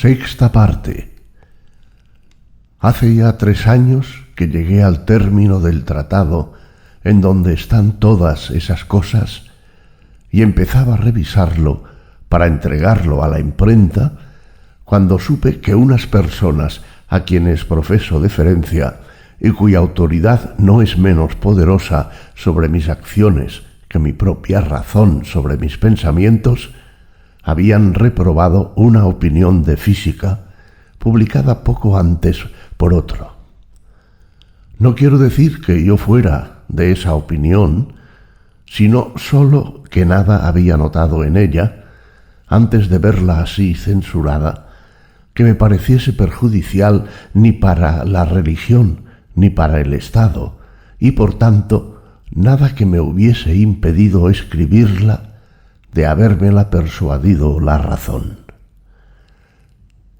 Sexta parte. Hace ya tres años que llegué al término del tratado en donde están todas esas cosas y empezaba a revisarlo para entregarlo a la imprenta cuando supe que unas personas a quienes profeso deferencia y cuya autoridad no es menos poderosa sobre mis acciones que mi propia razón sobre mis pensamientos, habían reprobado una opinión de física publicada poco antes por otro. No quiero decir que yo fuera de esa opinión, sino sólo que nada había notado en ella, antes de verla así censurada, que me pareciese perjudicial ni para la religión ni para el Estado, y por tanto nada que me hubiese impedido escribirla de habérmela persuadido la razón.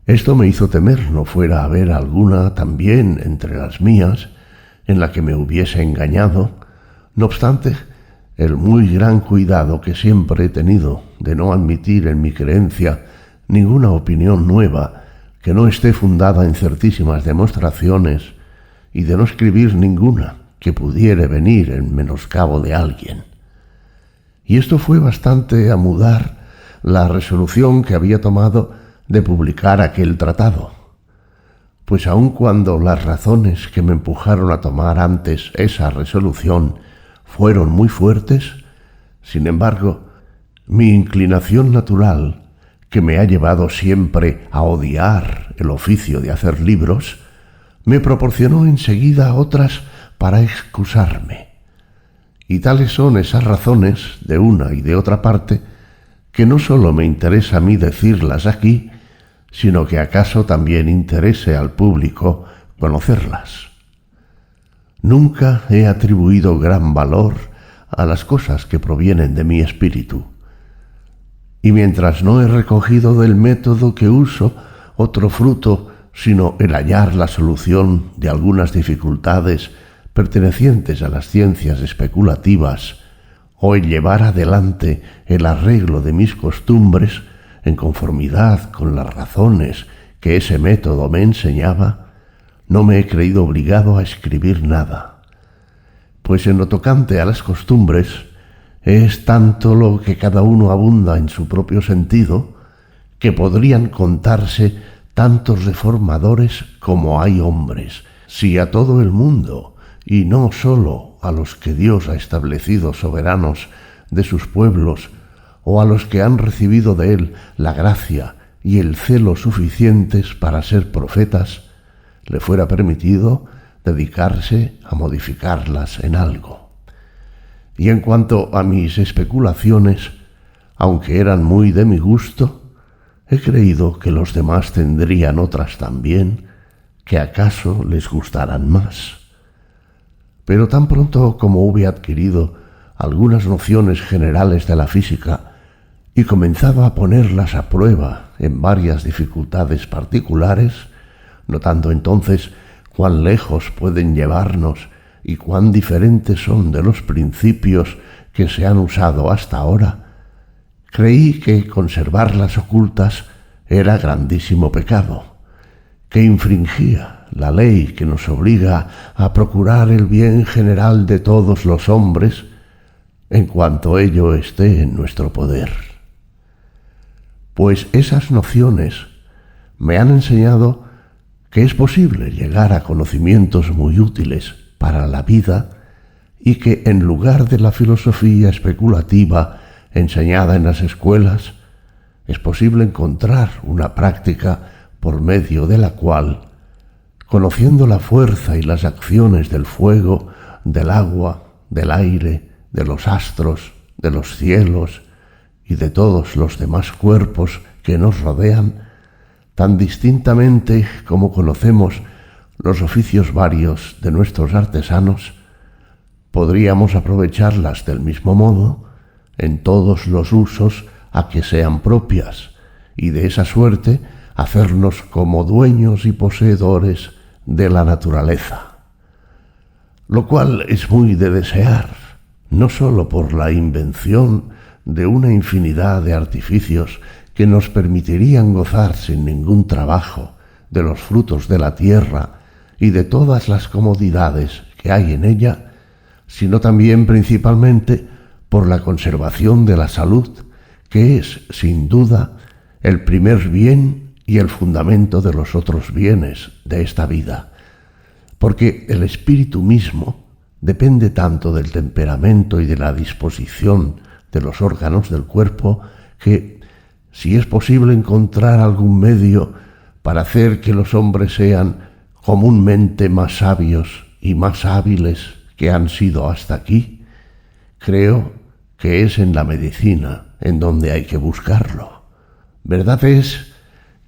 Esto me hizo temer no fuera a haber alguna también entre las mías en la que me hubiese engañado, no obstante, el muy gran cuidado que siempre he tenido de no admitir en mi creencia ninguna opinión nueva que no esté fundada en certísimas demostraciones y de no escribir ninguna que pudiere venir en menoscabo de alguien. Y esto fue bastante a mudar la resolución que había tomado de publicar aquel tratado. Pues aun cuando las razones que me empujaron a tomar antes esa resolución fueron muy fuertes, sin embargo, mi inclinación natural, que me ha llevado siempre a odiar el oficio de hacer libros, me proporcionó enseguida otras para excusarme. Y tales son esas razones, de una y de otra parte, que no sólo me interesa a mí decirlas aquí, sino que acaso también interese al público conocerlas. Nunca he atribuido gran valor a las cosas que provienen de mi espíritu. Y mientras no he recogido del método que uso otro fruto, sino el hallar la solución de algunas dificultades pertenecientes a las ciencias especulativas o llevar adelante el arreglo de mis costumbres en conformidad con las razones que ese método me enseñaba, no me he creído obligado a escribir nada, pues en lo tocante a las costumbres es tanto lo que cada uno abunda en su propio sentido, que podrían contarse tantos reformadores como hay hombres, si a todo el mundo y no sólo a los que Dios ha establecido soberanos de sus pueblos, o a los que han recibido de Él la gracia y el celo suficientes para ser profetas, le fuera permitido dedicarse a modificarlas en algo. Y en cuanto a mis especulaciones, aunque eran muy de mi gusto, he creído que los demás tendrían otras también, que acaso les gustaran más pero tan pronto como hube adquirido algunas nociones generales de la física y comenzaba a ponerlas a prueba en varias dificultades particulares, notando entonces cuán lejos pueden llevarnos y cuán diferentes son de los principios que se han usado hasta ahora, creí que conservarlas ocultas era grandísimo pecado, que infringía la ley que nos obliga a procurar el bien general de todos los hombres en cuanto ello esté en nuestro poder. Pues esas nociones me han enseñado que es posible llegar a conocimientos muy útiles para la vida y que en lugar de la filosofía especulativa enseñada en las escuelas, es posible encontrar una práctica por medio de la cual conociendo la fuerza y las acciones del fuego, del agua, del aire, de los astros, de los cielos y de todos los demás cuerpos que nos rodean, tan distintamente como conocemos los oficios varios de nuestros artesanos, podríamos aprovecharlas del mismo modo en todos los usos a que sean propias y de esa suerte hacernos como dueños y poseedores de la naturaleza, lo cual es muy de desear, no sólo por la invención de una infinidad de artificios que nos permitirían gozar sin ningún trabajo de los frutos de la tierra y de todas las comodidades que hay en ella, sino también principalmente por la conservación de la salud, que es, sin duda, el primer bien y el fundamento de los otros bienes de esta vida, porque el espíritu mismo depende tanto del temperamento y de la disposición de los órganos del cuerpo que, si es posible encontrar algún medio para hacer que los hombres sean comúnmente más sabios y más hábiles que han sido hasta aquí, creo que es en la medicina en donde hay que buscarlo. Verdad es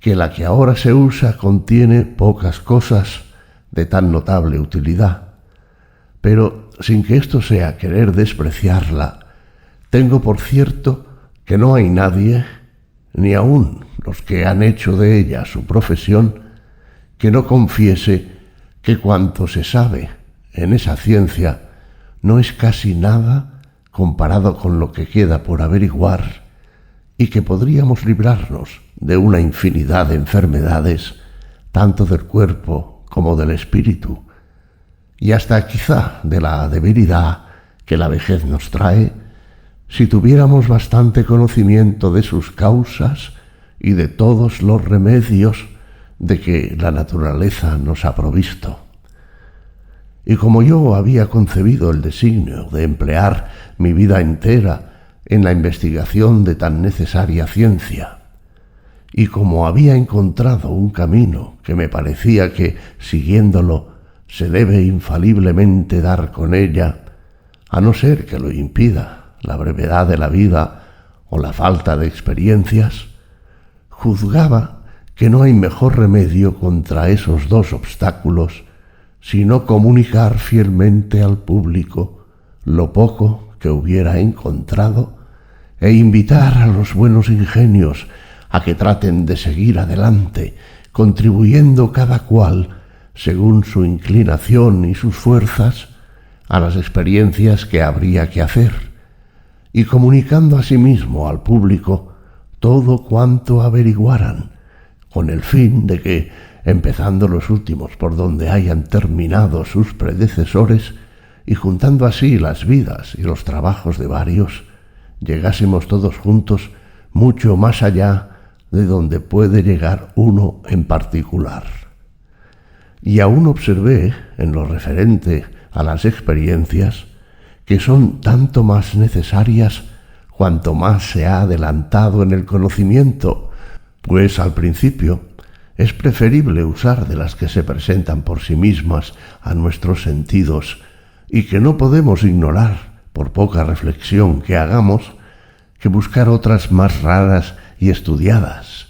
que la que ahora se usa contiene pocas cosas de tan notable utilidad, pero sin que esto sea querer despreciarla, tengo por cierto que no hay nadie, ni aun los que han hecho de ella su profesión, que no confiese que cuanto se sabe en esa ciencia no es casi nada comparado con lo que queda por averiguar y que podríamos librarnos de una infinidad de enfermedades, tanto del cuerpo como del espíritu, y hasta quizá de la debilidad que la vejez nos trae, si tuviéramos bastante conocimiento de sus causas y de todos los remedios de que la naturaleza nos ha provisto. Y como yo había concebido el designio de emplear mi vida entera en la investigación de tan necesaria ciencia, y como había encontrado un camino que me parecía que, siguiéndolo, se debe infaliblemente dar con ella, a no ser que lo impida la brevedad de la vida o la falta de experiencias, juzgaba que no hay mejor remedio contra esos dos obstáculos sino comunicar fielmente al público lo poco que hubiera encontrado e invitar a los buenos ingenios a que traten de seguir adelante, contribuyendo cada cual, según su inclinación y sus fuerzas, a las experiencias que habría que hacer, y comunicando asimismo al público todo cuanto averiguaran, con el fin de que, empezando los últimos por donde hayan terminado sus predecesores, y juntando así las vidas y los trabajos de varios, llegásemos todos juntos mucho más allá de donde puede llegar uno en particular. Y aún observé, en lo referente a las experiencias, que son tanto más necesarias cuanto más se ha adelantado en el conocimiento, pues al principio es preferible usar de las que se presentan por sí mismas a nuestros sentidos y que no podemos ignorar por poca reflexión que hagamos, que buscar otras más raras y estudiadas.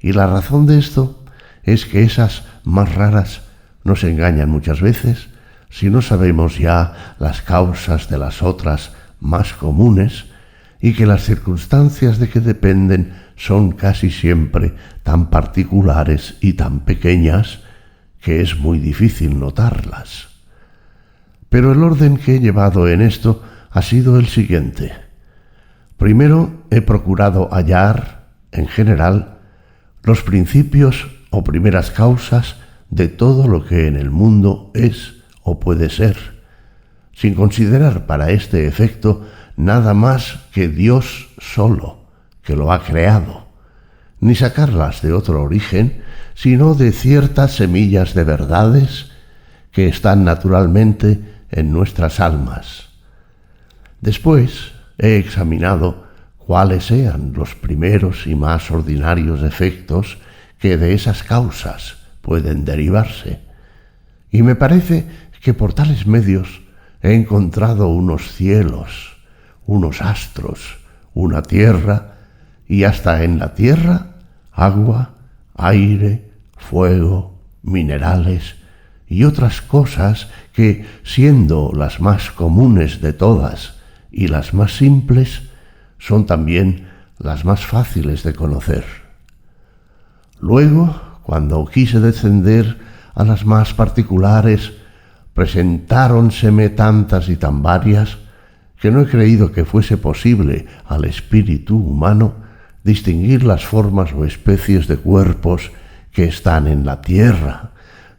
Y la razón de esto es que esas más raras nos engañan muchas veces si no sabemos ya las causas de las otras más comunes y que las circunstancias de que dependen son casi siempre tan particulares y tan pequeñas que es muy difícil notarlas. Pero el orden que he llevado en esto ha sido el siguiente. Primero he procurado hallar, en general, los principios o primeras causas de todo lo que en el mundo es o puede ser, sin considerar para este efecto nada más que Dios solo que lo ha creado, ni sacarlas de otro origen, sino de ciertas semillas de verdades que están naturalmente en nuestras almas. Después he examinado cuáles sean los primeros y más ordinarios efectos que de esas causas pueden derivarse, y me parece que por tales medios he encontrado unos cielos, unos astros, una tierra, y hasta en la tierra agua, aire, fuego, minerales y otras cosas que, siendo las más comunes de todas y las más simples, son también las más fáciles de conocer. Luego, cuando quise descender a las más particulares, presentáronseme tantas y tan varias que no he creído que fuese posible al espíritu humano distinguir las formas o especies de cuerpos que están en la tierra,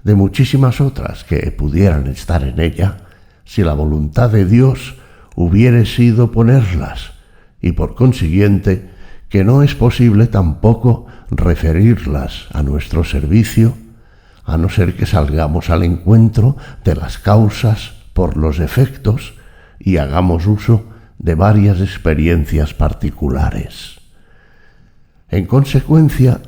de muchísimas otras que pudieran estar en ella, si la voluntad de Dios hubiere sido ponerlas, y por consiguiente que no es posible tampoco referirlas a nuestro servicio, a no ser que salgamos al encuentro de las causas por los efectos y hagamos uso de varias experiencias particulares. En consecuencia,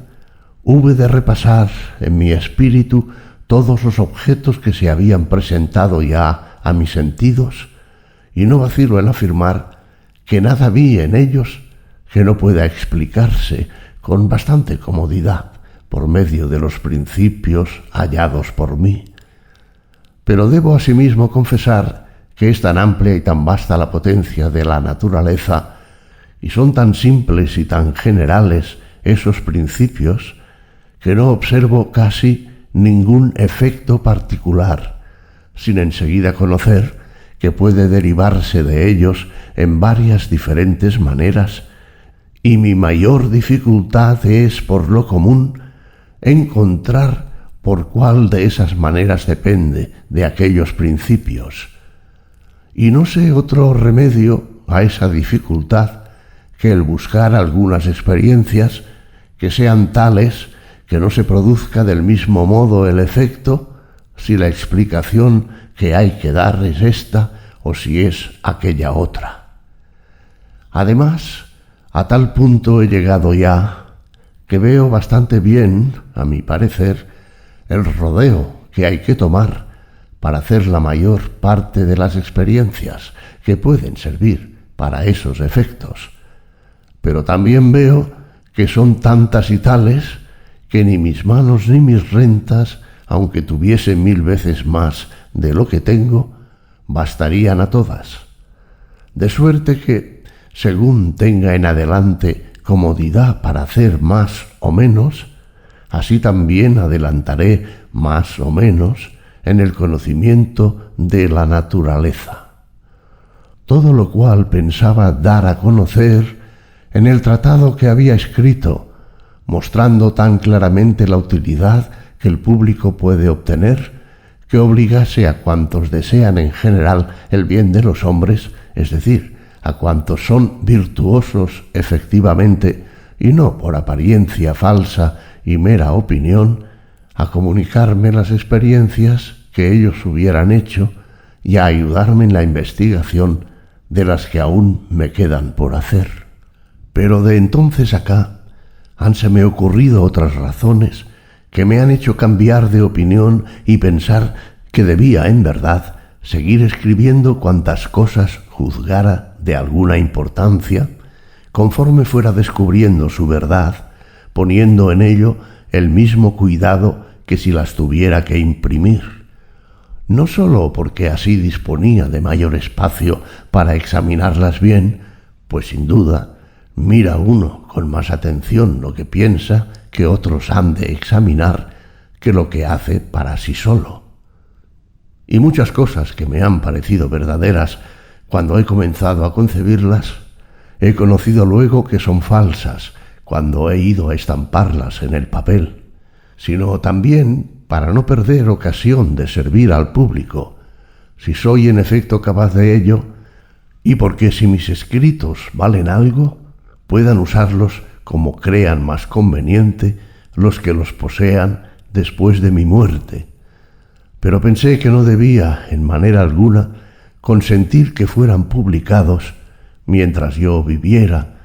hube de repasar en mi espíritu todos los objetos que se habían presentado ya a mis sentidos, y no vacilo en afirmar que nada vi en ellos que no pueda explicarse con bastante comodidad por medio de los principios hallados por mí. Pero debo asimismo confesar que es tan amplia y tan vasta la potencia de la naturaleza, y son tan simples y tan generales esos principios, que no observo casi ningún efecto particular, sin enseguida conocer que puede derivarse de ellos en varias diferentes maneras, y mi mayor dificultad es, por lo común, encontrar por cuál de esas maneras depende de aquellos principios. Y no sé otro remedio a esa dificultad que el buscar algunas experiencias que sean tales que no se produzca del mismo modo el efecto si la explicación que hay que dar es esta o si es aquella otra. Además, a tal punto he llegado ya que veo bastante bien, a mi parecer, el rodeo que hay que tomar para hacer la mayor parte de las experiencias que pueden servir para esos efectos. Pero también veo que son tantas y tales que ni mis manos ni mis rentas, aunque tuviese mil veces más de lo que tengo, bastarían a todas. De suerte que, según tenga en adelante comodidad para hacer más o menos, así también adelantaré más o menos en el conocimiento de la naturaleza. Todo lo cual pensaba dar a conocer en el tratado que había escrito mostrando tan claramente la utilidad que el público puede obtener, que obligase a cuantos desean en general el bien de los hombres, es decir, a cuantos son virtuosos efectivamente y no por apariencia falsa y mera opinión, a comunicarme las experiencias que ellos hubieran hecho y a ayudarme en la investigación de las que aún me quedan por hacer. Pero de entonces acá me ocurrido otras razones que me han hecho cambiar de opinión y pensar que debía, en verdad, seguir escribiendo cuantas cosas juzgara de alguna importancia, conforme fuera descubriendo su verdad, poniendo en ello el mismo cuidado que si las tuviera que imprimir, no sólo porque así disponía de mayor espacio para examinarlas bien, pues sin duda mira uno con más atención lo que piensa que otros han de examinar que lo que hace para sí solo. Y muchas cosas que me han parecido verdaderas cuando he comenzado a concebirlas, he conocido luego que son falsas cuando he ido a estamparlas en el papel, sino también para no perder ocasión de servir al público, si soy en efecto capaz de ello, y porque si mis escritos valen algo, puedan usarlos como crean más conveniente los que los posean después de mi muerte. Pero pensé que no debía, en manera alguna, consentir que fueran publicados mientras yo viviera,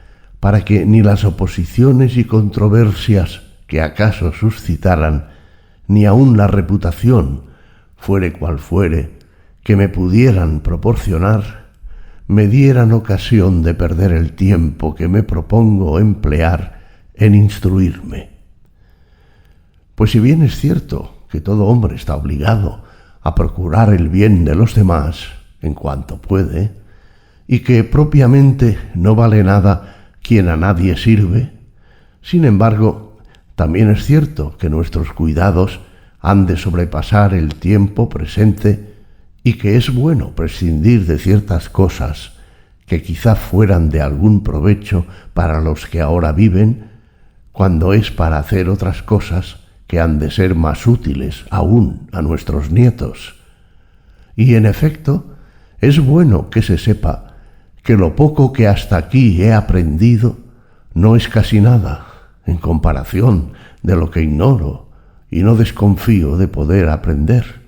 para que ni las oposiciones y controversias que acaso suscitaran, ni aun la reputación, fuere cual fuere, que me pudieran proporcionar, me dieran ocasión de perder el tiempo que me propongo emplear en instruirme. Pues si bien es cierto que todo hombre está obligado a procurar el bien de los demás en cuanto puede, y que propiamente no vale nada quien a nadie sirve, sin embargo, también es cierto que nuestros cuidados han de sobrepasar el tiempo presente y que es bueno prescindir de ciertas cosas que quizá fueran de algún provecho para los que ahora viven, cuando es para hacer otras cosas que han de ser más útiles aún a nuestros nietos. Y en efecto, es bueno que se sepa que lo poco que hasta aquí he aprendido no es casi nada en comparación de lo que ignoro y no desconfío de poder aprender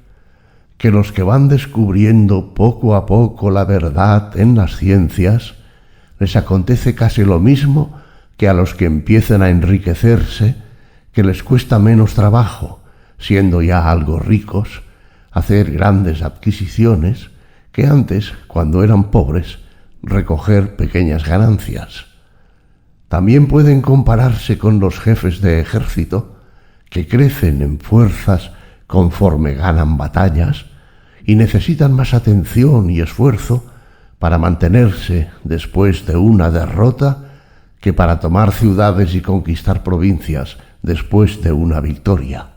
que los que van descubriendo poco a poco la verdad en las ciencias, les acontece casi lo mismo que a los que empiezan a enriquecerse, que les cuesta menos trabajo, siendo ya algo ricos, hacer grandes adquisiciones, que antes, cuando eran pobres, recoger pequeñas ganancias. También pueden compararse con los jefes de ejército, que crecen en fuerzas conforme ganan batallas y necesitan más atención y esfuerzo para mantenerse después de una derrota que para tomar ciudades y conquistar provincias después de una victoria.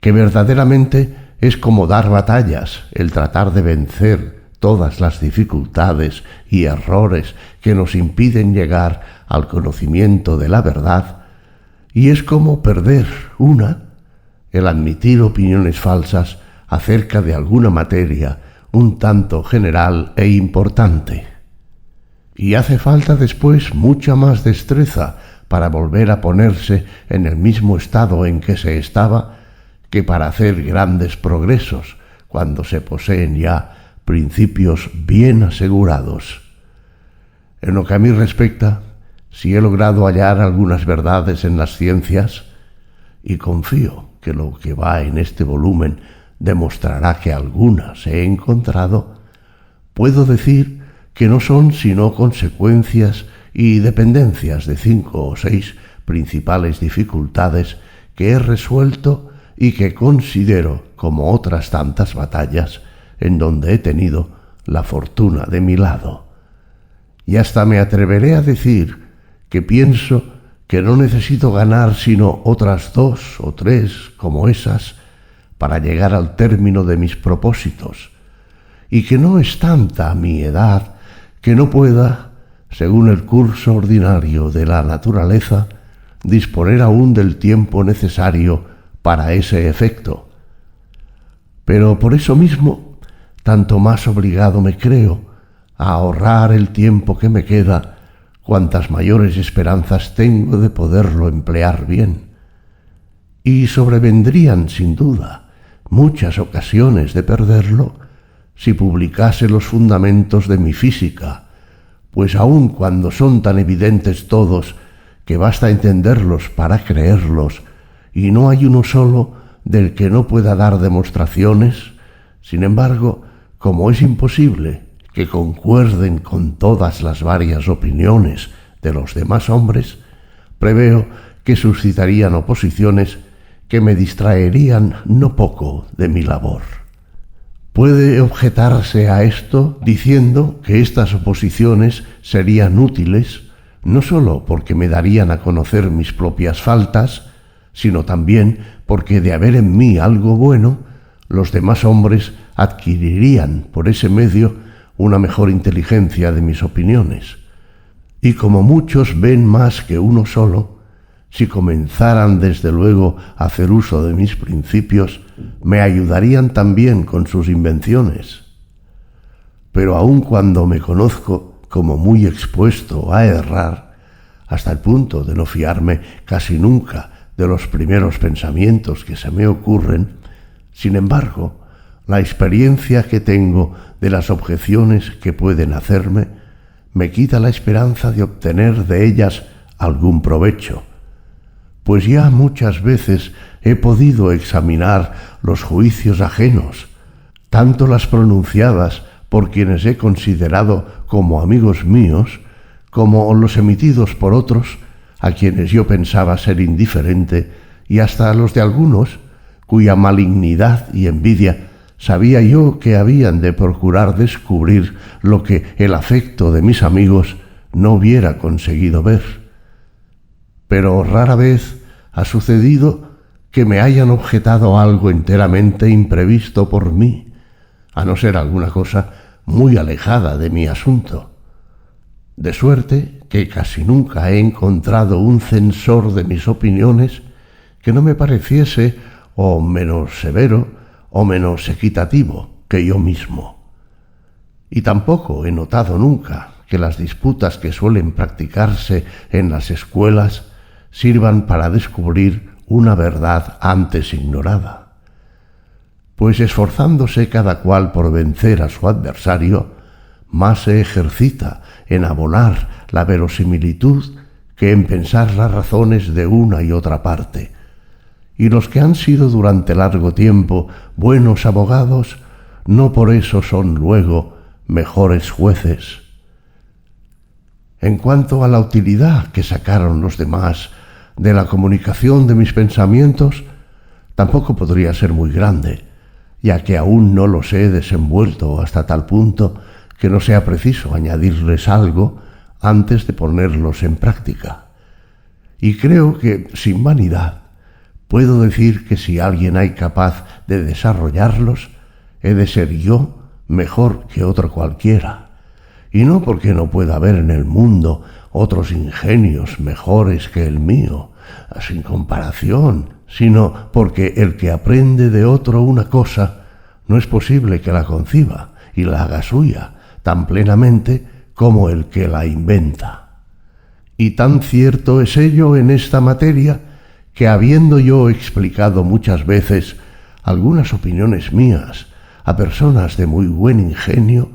Que verdaderamente es como dar batallas el tratar de vencer todas las dificultades y errores que nos impiden llegar al conocimiento de la verdad, y es como perder una el admitir opiniones falsas acerca de alguna materia un tanto general e importante. Y hace falta después mucha más destreza para volver a ponerse en el mismo estado en que se estaba que para hacer grandes progresos cuando se poseen ya principios bien asegurados. En lo que a mí respecta, si he logrado hallar algunas verdades en las ciencias, y confío que lo que va en este volumen demostrará que algunas he encontrado, puedo decir que no son sino consecuencias y dependencias de cinco o seis principales dificultades que he resuelto y que considero como otras tantas batallas en donde he tenido la fortuna de mi lado. Y hasta me atreveré a decir que pienso que no necesito ganar sino otras dos o tres como esas para llegar al término de mis propósitos, y que no es tanta mi edad que no pueda, según el curso ordinario de la naturaleza, disponer aún del tiempo necesario para ese efecto. Pero por eso mismo, tanto más obligado me creo a ahorrar el tiempo que me queda, cuantas mayores esperanzas tengo de poderlo emplear bien. Y sobrevendrían, sin duda, muchas ocasiones de perderlo si publicase los fundamentos de mi física, pues aun cuando son tan evidentes todos que basta entenderlos para creerlos, y no hay uno solo del que no pueda dar demostraciones, sin embargo, como es imposible que concuerden con todas las varias opiniones de los demás hombres, preveo que suscitarían oposiciones que me distraerían no poco de mi labor. Puede objetarse a esto diciendo que estas oposiciones serían útiles no sólo porque me darían a conocer mis propias faltas, sino también porque de haber en mí algo bueno, los demás hombres adquirirían por ese medio una mejor inteligencia de mis opiniones. Y como muchos ven más que uno solo, si comenzaran desde luego a hacer uso de mis principios, me ayudarían también con sus invenciones. Pero aun cuando me conozco como muy expuesto a errar, hasta el punto de no fiarme casi nunca de los primeros pensamientos que se me ocurren, sin embargo, la experiencia que tengo de las objeciones que pueden hacerme me quita la esperanza de obtener de ellas algún provecho pues ya muchas veces he podido examinar los juicios ajenos, tanto las pronunciadas por quienes he considerado como amigos míos, como los emitidos por otros a quienes yo pensaba ser indiferente, y hasta los de algunos cuya malignidad y envidia sabía yo que habían de procurar descubrir lo que el afecto de mis amigos no hubiera conseguido ver pero rara vez ha sucedido que me hayan objetado algo enteramente imprevisto por mí, a no ser alguna cosa muy alejada de mi asunto. De suerte que casi nunca he encontrado un censor de mis opiniones que no me pareciese o menos severo o menos equitativo que yo mismo. Y tampoco he notado nunca que las disputas que suelen practicarse en las escuelas sirvan para descubrir una verdad antes ignorada. Pues esforzándose cada cual por vencer a su adversario, más se ejercita en abonar la verosimilitud que en pensar las razones de una y otra parte. Y los que han sido durante largo tiempo buenos abogados, no por eso son luego mejores jueces. En cuanto a la utilidad que sacaron los demás de la comunicación de mis pensamientos, tampoco podría ser muy grande, ya que aún no los he desenvuelto hasta tal punto que no sea preciso añadirles algo antes de ponerlos en práctica. Y creo que, sin vanidad, puedo decir que si alguien hay capaz de desarrollarlos, he de ser yo mejor que otro cualquiera. Y no porque no pueda haber en el mundo otros ingenios mejores que el mío, sin comparación, sino porque el que aprende de otro una cosa, no es posible que la conciba y la haga suya tan plenamente como el que la inventa. Y tan cierto es ello en esta materia que habiendo yo explicado muchas veces algunas opiniones mías a personas de muy buen ingenio,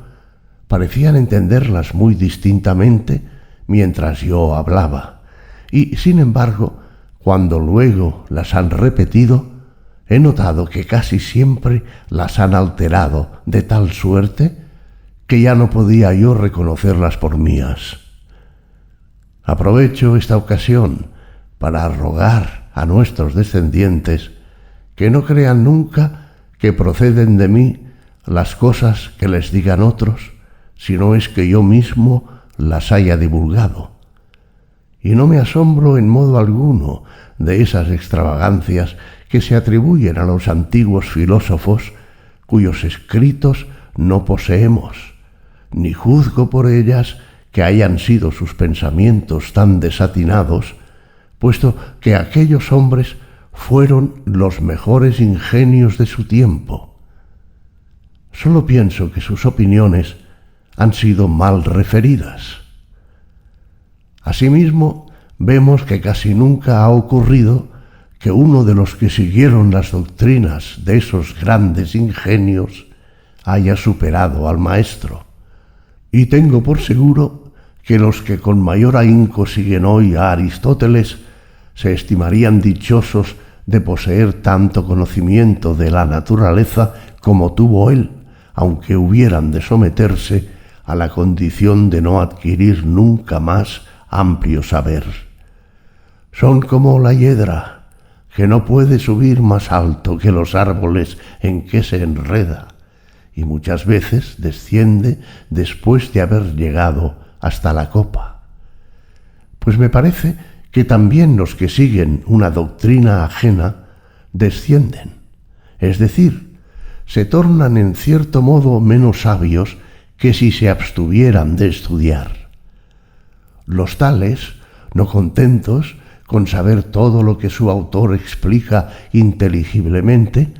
parecían entenderlas muy distintamente mientras yo hablaba, y sin embargo, cuando luego las han repetido, he notado que casi siempre las han alterado de tal suerte que ya no podía yo reconocerlas por mías. Aprovecho esta ocasión para rogar a nuestros descendientes que no crean nunca que proceden de mí las cosas que les digan otros, si no es que yo mismo las haya divulgado. Y no me asombro en modo alguno de esas extravagancias que se atribuyen a los antiguos filósofos cuyos escritos no poseemos, ni juzgo por ellas que hayan sido sus pensamientos tan desatinados, puesto que aquellos hombres fueron los mejores ingenios de su tiempo. Solo pienso que sus opiniones han sido mal referidas. Asimismo, vemos que casi nunca ha ocurrido que uno de los que siguieron las doctrinas de esos grandes ingenios haya superado al maestro. Y tengo por seguro que los que con mayor ahínco siguen hoy a Aristóteles se estimarían dichosos de poseer tanto conocimiento de la naturaleza como tuvo él, aunque hubieran de someterse a la condición de no adquirir nunca más amplio saber. Son como la hiedra, que no puede subir más alto que los árboles en que se enreda, y muchas veces desciende después de haber llegado hasta la copa. Pues me parece que también los que siguen una doctrina ajena descienden, es decir, se tornan en cierto modo menos sabios que si se abstuvieran de estudiar. Los tales, no contentos con saber todo lo que su autor explica inteligiblemente,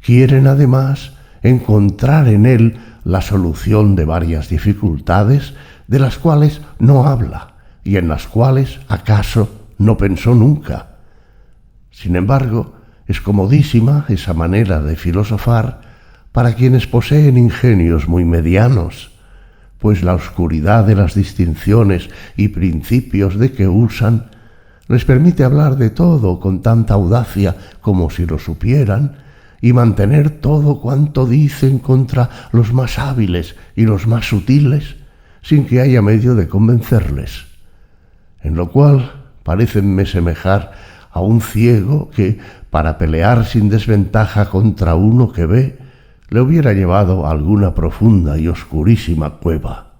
quieren además encontrar en él la solución de varias dificultades de las cuales no habla y en las cuales acaso no pensó nunca. Sin embargo, es comodísima esa manera de filosofar para quienes poseen ingenios muy medianos, pues la oscuridad de las distinciones y principios de que usan les permite hablar de todo con tanta audacia como si lo supieran y mantener todo cuanto dicen contra los más hábiles y los más sutiles sin que haya medio de convencerles. En lo cual parecenme semejar a un ciego que, para pelear sin desventaja contra uno que ve, le hubiera llevado a alguna profunda y oscurísima cueva.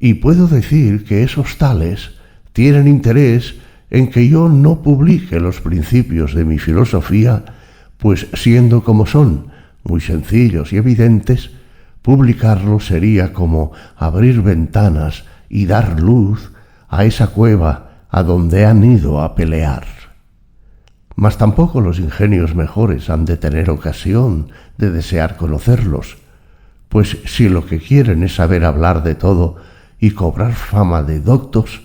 Y puedo decir que esos tales tienen interés en que yo no publique los principios de mi filosofía, pues siendo como son, muy sencillos y evidentes, publicarlos sería como abrir ventanas y dar luz a esa cueva a donde han ido a pelear. Mas tampoco los ingenios mejores han de tener ocasión de desear conocerlos, pues si lo que quieren es saber hablar de todo y cobrar fama de doctos,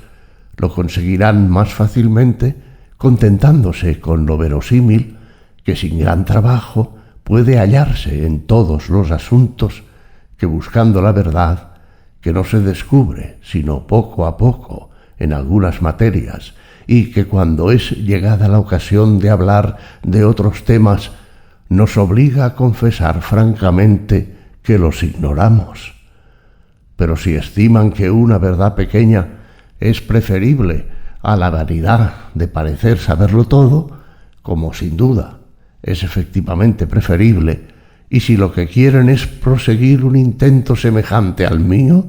lo conseguirán más fácilmente contentándose con lo verosímil que sin gran trabajo puede hallarse en todos los asuntos que buscando la verdad, que no se descubre sino poco a poco en algunas materias, y que cuando es llegada la ocasión de hablar de otros temas, nos obliga a confesar francamente que los ignoramos. Pero si estiman que una verdad pequeña es preferible a la vanidad de parecer saberlo todo, como sin duda es efectivamente preferible, y si lo que quieren es proseguir un intento semejante al mío,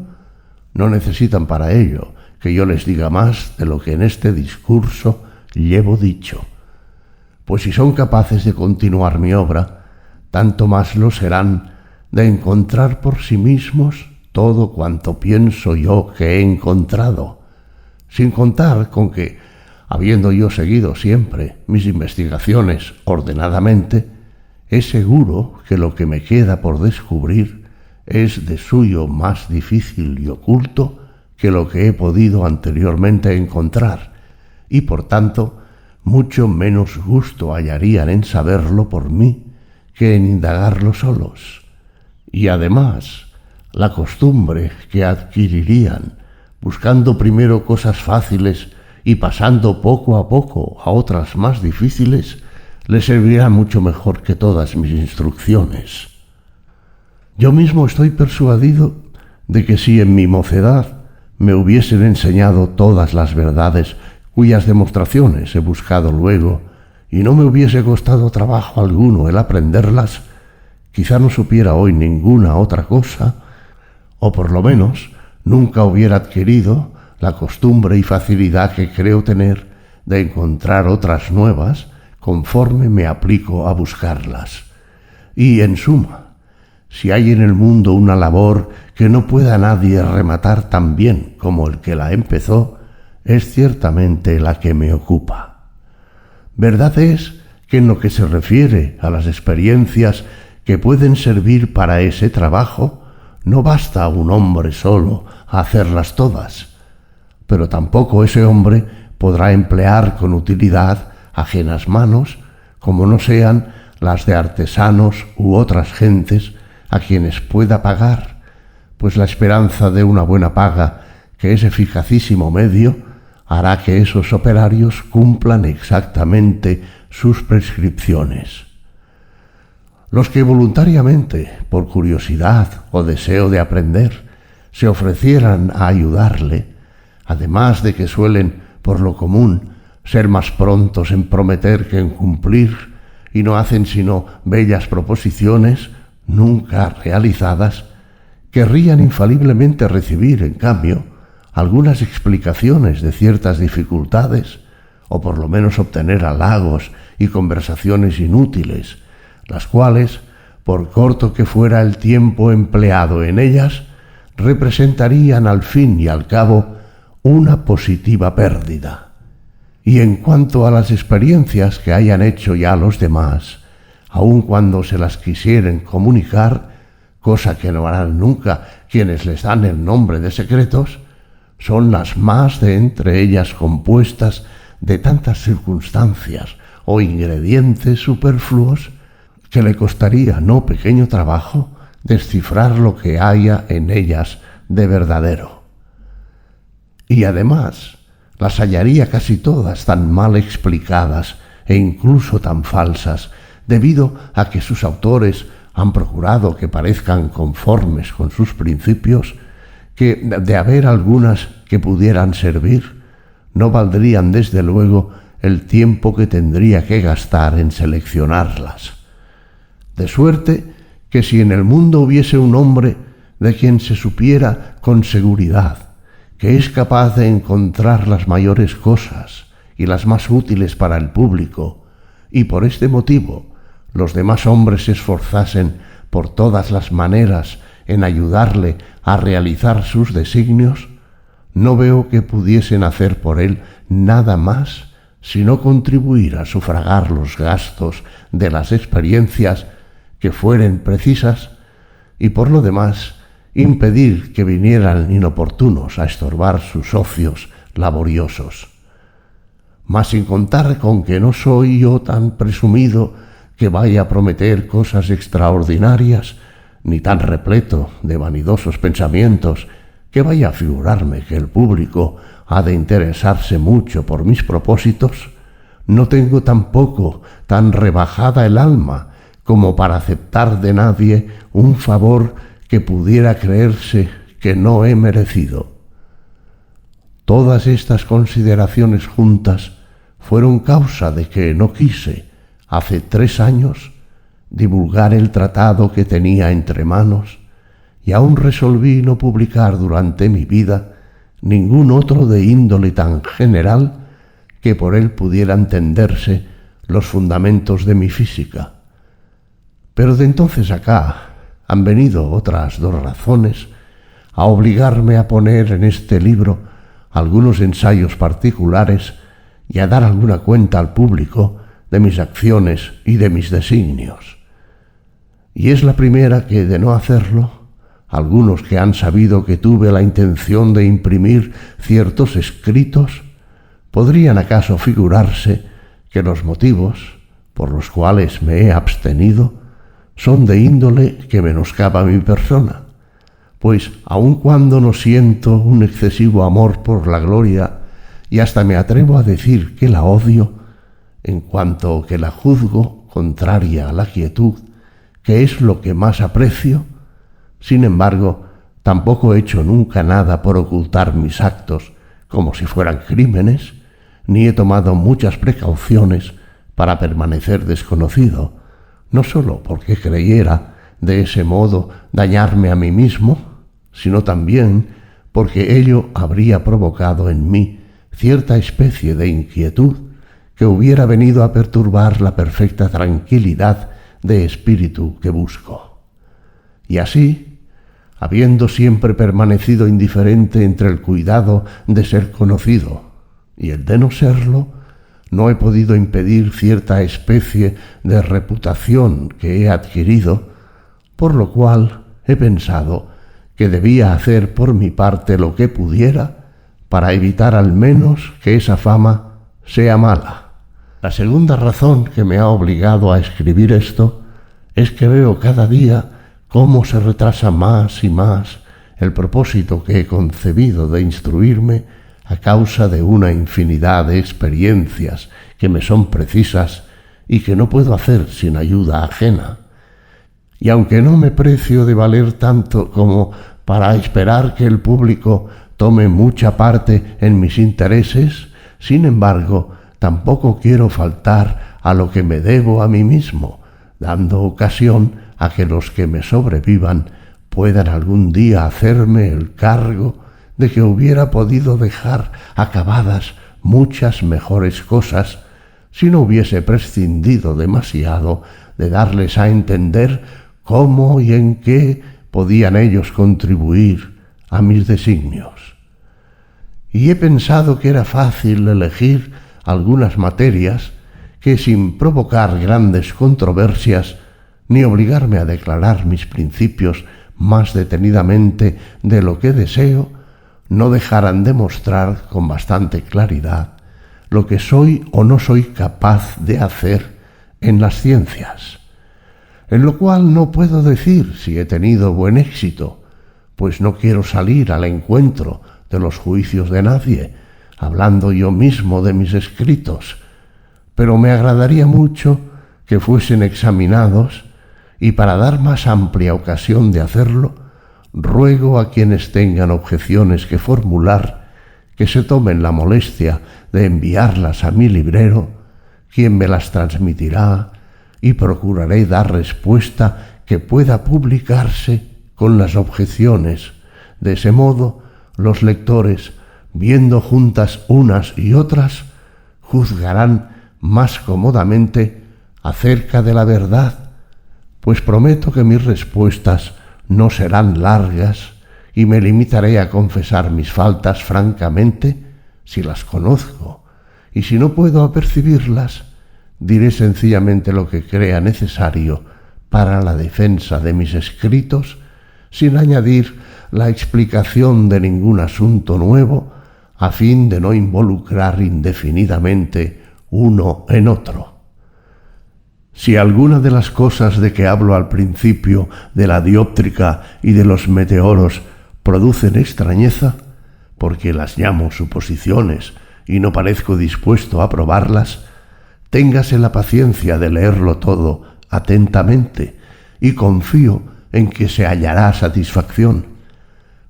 no necesitan para ello que yo les diga más de lo que en este discurso llevo dicho. Pues si son capaces de continuar mi obra, tanto más lo serán de encontrar por sí mismos todo cuanto pienso yo que he encontrado, sin contar con que, habiendo yo seguido siempre mis investigaciones ordenadamente, es seguro que lo que me queda por descubrir es de suyo más difícil y oculto que lo que he podido anteriormente encontrar, y por tanto mucho menos gusto hallarían en saberlo por mí que en indagarlo solos. Y además, la costumbre que adquirirían buscando primero cosas fáciles y pasando poco a poco a otras más difíciles, le servirá mucho mejor que todas mis instrucciones. Yo mismo estoy persuadido de que si en mi mocedad me hubiesen enseñado todas las verdades cuyas demostraciones he buscado luego, y no me hubiese costado trabajo alguno el aprenderlas, quizá no supiera hoy ninguna otra cosa, o por lo menos nunca hubiera adquirido la costumbre y facilidad que creo tener de encontrar otras nuevas conforme me aplico a buscarlas. Y en suma, si hay en el mundo una labor que no pueda nadie rematar tan bien como el que la empezó, es ciertamente la que me ocupa. Verdad es que en lo que se refiere a las experiencias que pueden servir para ese trabajo, no basta un hombre solo a hacerlas todas, pero tampoco ese hombre podrá emplear con utilidad ajenas manos, como no sean las de artesanos u otras gentes a quienes pueda pagar, pues la esperanza de una buena paga, que es eficacísimo medio, hará que esos operarios cumplan exactamente sus prescripciones. Los que voluntariamente, por curiosidad o deseo de aprender, se ofrecieran a ayudarle, además de que suelen, por lo común, ser más prontos en prometer que en cumplir, y no hacen sino bellas proposiciones, nunca realizadas, querrían infaliblemente recibir, en cambio, algunas explicaciones de ciertas dificultades, o por lo menos obtener halagos y conversaciones inútiles, las cuales, por corto que fuera el tiempo empleado en ellas, representarían al fin y al cabo una positiva pérdida. Y en cuanto a las experiencias que hayan hecho ya los demás, aun cuando se las quisieren comunicar, cosa que no harán nunca quienes les dan el nombre de secretos, son las más de entre ellas compuestas de tantas circunstancias o ingredientes superfluos que le costaría no pequeño trabajo descifrar lo que haya en ellas de verdadero. Y además, las hallaría casi todas tan mal explicadas e incluso tan falsas, debido a que sus autores han procurado que parezcan conformes con sus principios, que de haber algunas que pudieran servir, no valdrían desde luego el tiempo que tendría que gastar en seleccionarlas. De suerte que si en el mundo hubiese un hombre de quien se supiera con seguridad que es capaz de encontrar las mayores cosas y las más útiles para el público, y por este motivo los demás hombres se esforzasen por todas las maneras en ayudarle a realizar sus designios, no veo que pudiesen hacer por él nada más sino contribuir a sufragar los gastos de las experiencias que fueren precisas y por lo demás impedir que vinieran inoportunos a estorbar sus ocios laboriosos. Mas sin contar con que no soy yo tan presumido que vaya a prometer cosas extraordinarias, ni tan repleto de vanidosos pensamientos que vaya a figurarme que el público ha de interesarse mucho por mis propósitos, no tengo tampoco tan rebajada el alma como para aceptar de nadie un favor que pudiera creerse que no he merecido. Todas estas consideraciones juntas fueron causa de que no quise, hace tres años, divulgar el tratado que tenía entre manos y aún resolví no publicar durante mi vida ningún otro de índole tan general que por él pudiera entenderse los fundamentos de mi física. Pero de entonces acá han venido otras dos razones a obligarme a poner en este libro algunos ensayos particulares y a dar alguna cuenta al público de mis acciones y de mis designios. Y es la primera que, de no hacerlo, algunos que han sabido que tuve la intención de imprimir ciertos escritos, podrían acaso figurarse que los motivos por los cuales me he abstenido son de índole que menoscaba mi persona, pues aun cuando no siento un excesivo amor por la gloria y hasta me atrevo a decir que la odio, en cuanto que la juzgo contraria a la quietud, que es lo que más aprecio, sin embargo, tampoco he hecho nunca nada por ocultar mis actos como si fueran crímenes, ni he tomado muchas precauciones para permanecer desconocido, no sólo porque creyera de ese modo dañarme a mí mismo, sino también porque ello habría provocado en mí cierta especie de inquietud que hubiera venido a perturbar la perfecta tranquilidad de espíritu que busco. Y así, habiendo siempre permanecido indiferente entre el cuidado de ser conocido y el de no serlo, no he podido impedir cierta especie de reputación que he adquirido, por lo cual he pensado que debía hacer por mi parte lo que pudiera para evitar al menos que esa fama sea mala. La segunda razón que me ha obligado a escribir esto es que veo cada día cómo se retrasa más y más el propósito que he concebido de instruirme a causa de una infinidad de experiencias que me son precisas y que no puedo hacer sin ayuda ajena. Y aunque no me precio de valer tanto como para esperar que el público tome mucha parte en mis intereses, sin embargo, tampoco quiero faltar a lo que me debo a mí mismo, dando ocasión a que los que me sobrevivan puedan algún día hacerme el cargo de que hubiera podido dejar acabadas muchas mejores cosas si no hubiese prescindido demasiado de darles a entender cómo y en qué podían ellos contribuir a mis designios. Y he pensado que era fácil elegir algunas materias que sin provocar grandes controversias ni obligarme a declarar mis principios más detenidamente de lo que deseo, no dejarán de mostrar con bastante claridad lo que soy o no soy capaz de hacer en las ciencias, en lo cual no puedo decir si he tenido buen éxito, pues no quiero salir al encuentro de los juicios de nadie, hablando yo mismo de mis escritos, pero me agradaría mucho que fuesen examinados y para dar más amplia ocasión de hacerlo, ruego a quienes tengan objeciones que formular que se tomen la molestia de enviarlas a mi librero, quien me las transmitirá, y procuraré dar respuesta que pueda publicarse con las objeciones. De ese modo, los lectores, viendo juntas unas y otras, juzgarán más cómodamente acerca de la verdad pues prometo que mis respuestas no serán largas y me limitaré a confesar mis faltas francamente si las conozco, y si no puedo apercibirlas, diré sencillamente lo que crea necesario para la defensa de mis escritos, sin añadir la explicación de ningún asunto nuevo, a fin de no involucrar indefinidamente uno en otro. Si alguna de las cosas de que hablo al principio de la dióptrica y de los meteoros producen extrañeza, porque las llamo suposiciones y no parezco dispuesto a probarlas, téngase la paciencia de leerlo todo atentamente y confío en que se hallará satisfacción,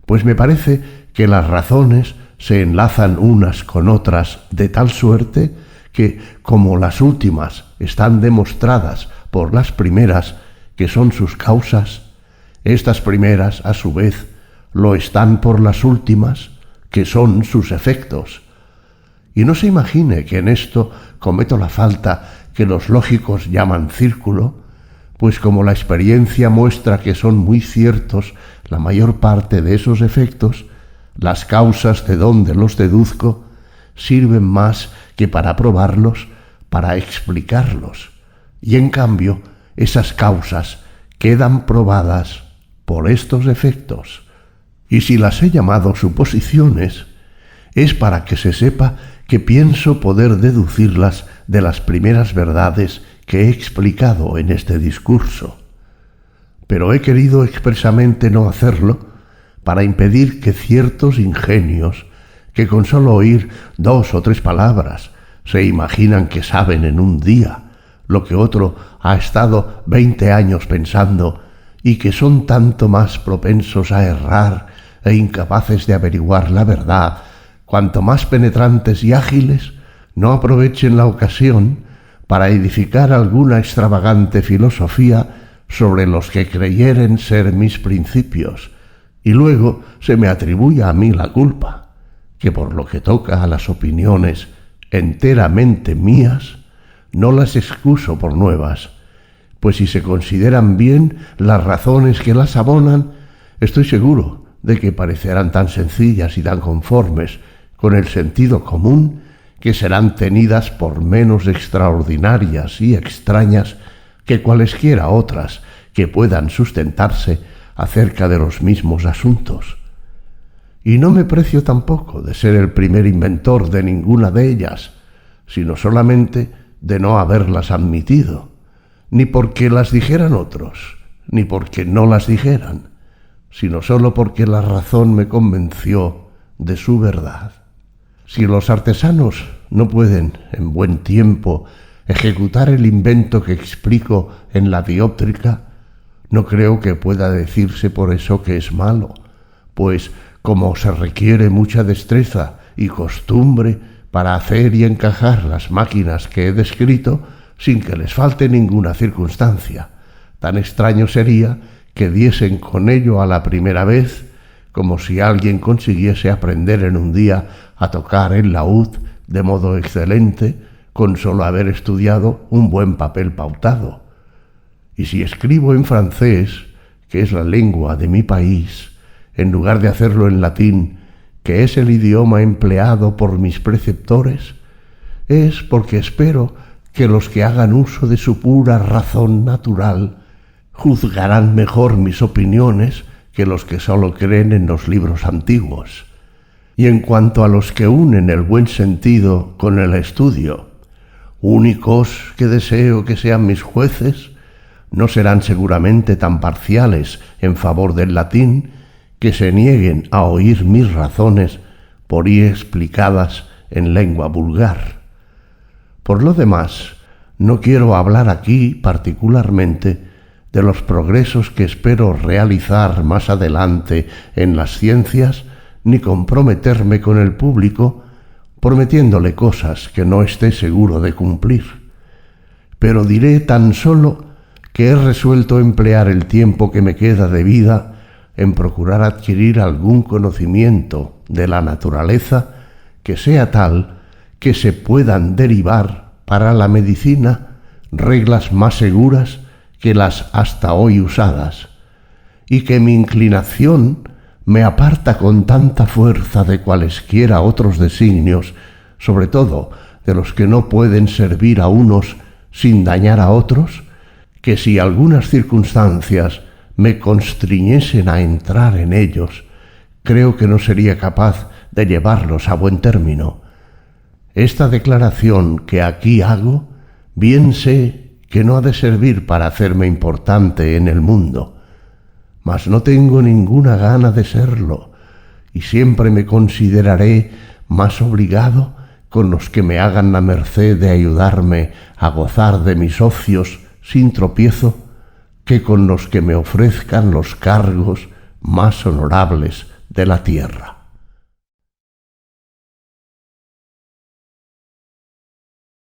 pues me parece que las razones se enlazan unas con otras de tal suerte que, como las últimas están demostradas por las primeras, que son sus causas, estas primeras, a su vez, lo están por las últimas, que son sus efectos. Y no se imagine que en esto cometo la falta que los lógicos llaman círculo, pues como la experiencia muestra que son muy ciertos la mayor parte de esos efectos, las causas de donde los deduzco sirven más que para probarlos, para explicarlos. Y en cambio, esas causas quedan probadas por estos efectos. Y si las he llamado suposiciones, es para que se sepa que pienso poder deducirlas de las primeras verdades que he explicado en este discurso. Pero he querido expresamente no hacerlo para impedir que ciertos ingenios, que con solo oír dos o tres palabras se imaginan que saben en un día lo que otro ha estado veinte años pensando y que son tanto más propensos a errar e incapaces de averiguar la verdad, cuanto más penetrantes y ágiles no aprovechen la ocasión para edificar alguna extravagante filosofía sobre los que creyeren ser mis principios, y luego se me atribuya a mí la culpa, que por lo que toca a las opiniones enteramente mías, no las excuso por nuevas, pues si se consideran bien las razones que las abonan, estoy seguro de que parecerán tan sencillas y tan conformes con el sentido común que serán tenidas por menos extraordinarias y extrañas que cualesquiera otras que puedan sustentarse acerca de los mismos asuntos. Y no me precio tampoco de ser el primer inventor de ninguna de ellas, sino solamente de no haberlas admitido, ni porque las dijeran otros, ni porque no las dijeran, sino sólo porque la razón me convenció de su verdad. Si los artesanos no pueden en buen tiempo ejecutar el invento que explico en la dióptrica, no creo que pueda decirse por eso que es malo, pues como se requiere mucha destreza y costumbre para hacer y encajar las máquinas que he descrito sin que les falte ninguna circunstancia, tan extraño sería que diesen con ello a la primera vez, como si alguien consiguiese aprender en un día a tocar el laúd de modo excelente con solo haber estudiado un buen papel pautado. Y si escribo en francés, que es la lengua de mi país, en lugar de hacerlo en latín, que es el idioma empleado por mis preceptores, es porque espero que los que hagan uso de su pura razón natural juzgarán mejor mis opiniones que los que sólo creen en los libros antiguos. Y en cuanto a los que unen el buen sentido con el estudio, únicos que deseo que sean mis jueces, no serán seguramente tan parciales en favor del latín que se nieguen a oír mis razones por ir explicadas en lengua vulgar. Por lo demás, no quiero hablar aquí particularmente de los progresos que espero realizar más adelante en las ciencias, ni comprometerme con el público prometiéndole cosas que no esté seguro de cumplir. Pero diré tan solo que he resuelto emplear el tiempo que me queda de vida en procurar adquirir algún conocimiento de la naturaleza que sea tal que se puedan derivar para la medicina reglas más seguras que las hasta hoy usadas, y que mi inclinación me aparta con tanta fuerza de cualesquiera otros designios, sobre todo de los que no pueden servir a unos sin dañar a otros, que si algunas circunstancias me constriñesen a entrar en ellos, creo que no sería capaz de llevarlos a buen término. Esta declaración que aquí hago, bien sé que no ha de servir para hacerme importante en el mundo, mas no tengo ninguna gana de serlo, y siempre me consideraré más obligado con los que me hagan la merced de ayudarme a gozar de mis ocios sin tropiezo, que con los que me ofrezcan los cargos más honorables de la tierra.